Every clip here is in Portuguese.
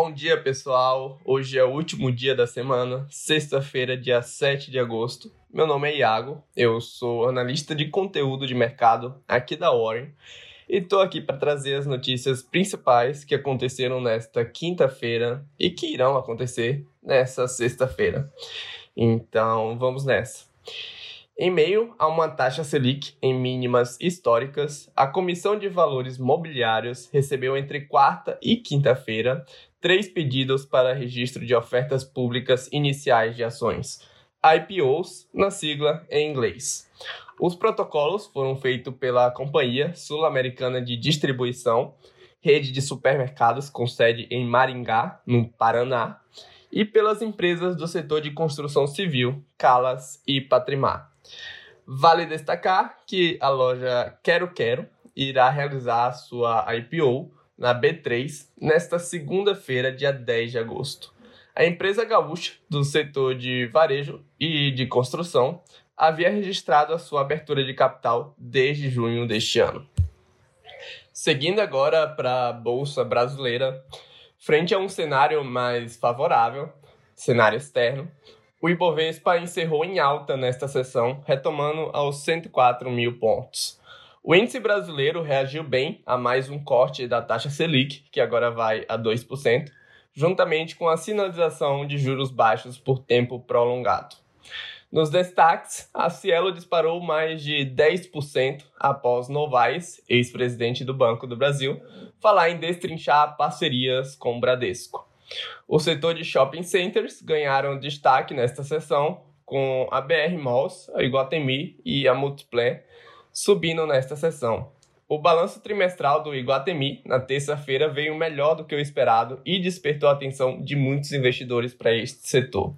Bom dia, pessoal. Hoje é o último dia da semana, sexta-feira, dia 7 de agosto. Meu nome é Iago, eu sou analista de conteúdo de mercado aqui da Warren e estou aqui para trazer as notícias principais que aconteceram nesta quinta-feira e que irão acontecer nessa sexta-feira. Então, vamos nessa. Em meio a uma taxa Selic em mínimas históricas, a Comissão de Valores Mobiliários recebeu entre quarta e quinta-feira três pedidos para registro de ofertas públicas iniciais de ações, IPOs, na sigla em inglês. Os protocolos foram feitos pela Companhia Sul-Americana de Distribuição, rede de supermercados com sede em Maringá, no Paraná, e pelas empresas do setor de construção civil, Calas e Patrimar. Vale destacar que a loja Quero Quero irá realizar sua IPO na B3 nesta segunda-feira, dia 10 de agosto. A empresa gaúcha do setor de varejo e de construção havia registrado a sua abertura de capital desde junho deste ano. Seguindo agora para a bolsa brasileira, frente a um cenário mais favorável, cenário externo, o Ibovespa encerrou em alta nesta sessão, retomando aos 104 mil pontos. O índice brasileiro reagiu bem a mais um corte da taxa Selic, que agora vai a 2%, juntamente com a sinalização de juros baixos por tempo prolongado. Nos destaques, a Cielo disparou mais de 10% após Novaes, ex-presidente do Banco do Brasil, falar em destrinchar parcerias com o Bradesco. O setor de shopping centers ganharam destaque nesta sessão, com a BR Malls, a Iguatemi e a Multiplan subindo nesta sessão. O balanço trimestral do Iguatemi na terça-feira veio melhor do que o esperado e despertou a atenção de muitos investidores para este setor.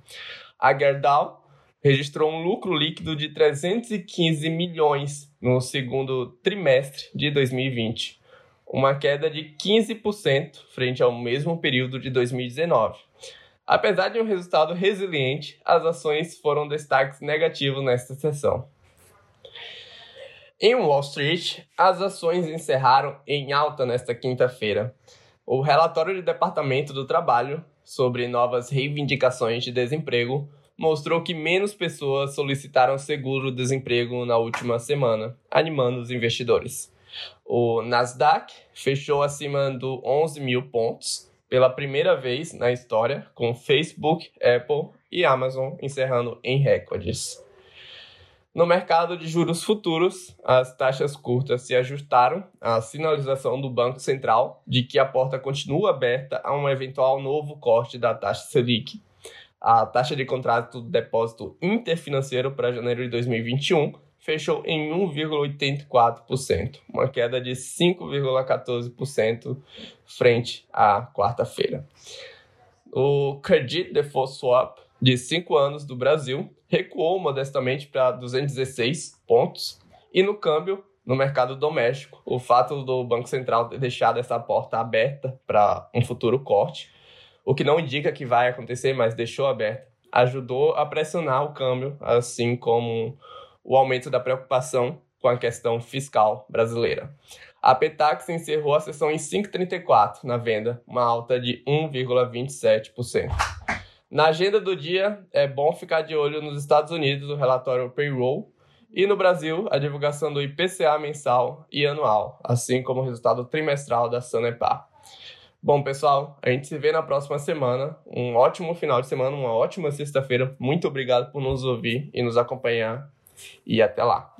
A Gerdau registrou um lucro líquido de 315 milhões no segundo trimestre de 2020, uma queda de 15% frente ao mesmo período de 2019. Apesar de um resultado resiliente, as ações foram destaques negativos nesta sessão. Em Wall Street, as ações encerraram em alta nesta quinta-feira. O relatório do Departamento do Trabalho sobre novas reivindicações de desemprego mostrou que menos pessoas solicitaram seguro-desemprego na última semana, animando os investidores. O Nasdaq fechou acima do 11 mil pontos pela primeira vez na história, com Facebook, Apple e Amazon encerrando em recordes. No mercado de juros futuros, as taxas curtas se ajustaram à sinalização do Banco Central de que a porta continua aberta a um eventual novo corte da taxa Selic. A taxa de contrato de depósito interfinanceiro para janeiro de 2021 fechou em 1,84%, uma queda de 5,14% frente à quarta-feira. O Credit Default Swap de 5 anos do Brasil recuou modestamente para 216 pontos e no câmbio no mercado doméstico, o fato do Banco Central ter deixado essa porta aberta para um futuro corte, o que não indica que vai acontecer, mas deixou aberta, ajudou a pressionar o câmbio, assim como o aumento da preocupação com a questão fiscal brasileira. A Petax encerrou a sessão em 5,34 na venda, uma alta de 1,27%. Na agenda do dia, é bom ficar de olho nos Estados Unidos o relatório Payroll e no Brasil a divulgação do IPCA mensal e anual, assim como o resultado trimestral da Sanepar. Bom, pessoal, a gente se vê na próxima semana. Um ótimo final de semana, uma ótima sexta-feira. Muito obrigado por nos ouvir e nos acompanhar e até lá.